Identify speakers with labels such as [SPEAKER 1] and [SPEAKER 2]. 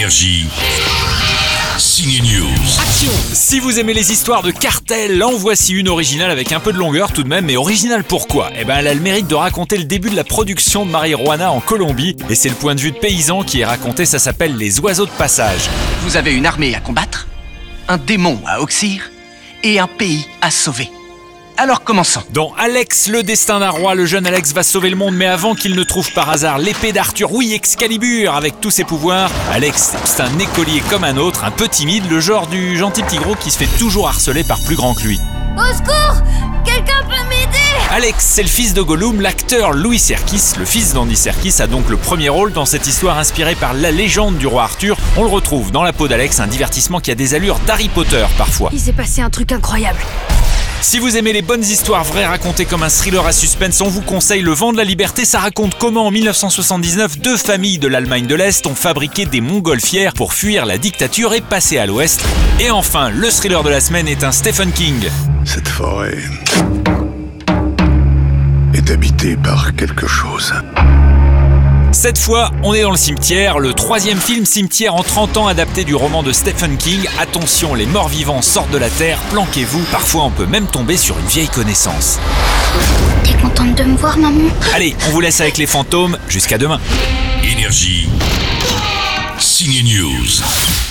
[SPEAKER 1] Énergie. Signe News.
[SPEAKER 2] Si vous aimez les histoires de cartels, en voici une originale avec un peu de longueur tout de même, mais originale pourquoi? Eh ben elle a le mérite de raconter le début de la production de marijuana en Colombie, et c'est le point de vue de paysan qui est raconté, ça s'appelle les oiseaux de passage.
[SPEAKER 3] Vous avez une armée à combattre, un démon à oxyre et un pays à sauver. Alors commençons.
[SPEAKER 2] Dans Alex, le destin d'un roi, le jeune Alex va sauver le monde, mais avant qu'il ne trouve par hasard l'épée d'Arthur, oui Excalibur, avec tous ses pouvoirs, Alex, c'est un écolier comme un autre, un peu timide, le genre du gentil petit gros qui se fait toujours harceler par plus grand que lui.
[SPEAKER 4] Au secours Quelqu'un peut m'aider
[SPEAKER 2] Alex, c'est le fils de Gollum, l'acteur Louis Serkis, le fils d'Andy Serkis, a donc le premier rôle dans cette histoire inspirée par la légende du roi Arthur. On le retrouve dans la peau d'Alex, un divertissement qui a des allures d'Harry Potter parfois.
[SPEAKER 4] Il s'est passé un truc incroyable.
[SPEAKER 2] Si vous aimez les bonnes histoires vraies racontées comme un thriller à suspense, on vous conseille Le Vent de la Liberté. Ça raconte comment en 1979, deux familles de l'Allemagne de l'Est ont fabriqué des montgolfières pour fuir la dictature et passer à l'Ouest. Et enfin, le thriller de la semaine est un Stephen King.
[SPEAKER 5] Cette forêt est habitée par quelque chose.
[SPEAKER 2] Cette fois, on est dans le cimetière, le troisième film cimetière en 30 ans adapté du roman de Stephen King. Attention, les morts vivants sortent de la terre, planquez-vous, parfois on peut même tomber sur une vieille connaissance.
[SPEAKER 4] T'es contente de me voir, maman
[SPEAKER 2] Allez, on vous laisse avec les fantômes, jusqu'à demain.
[SPEAKER 1] Énergie. Signe News.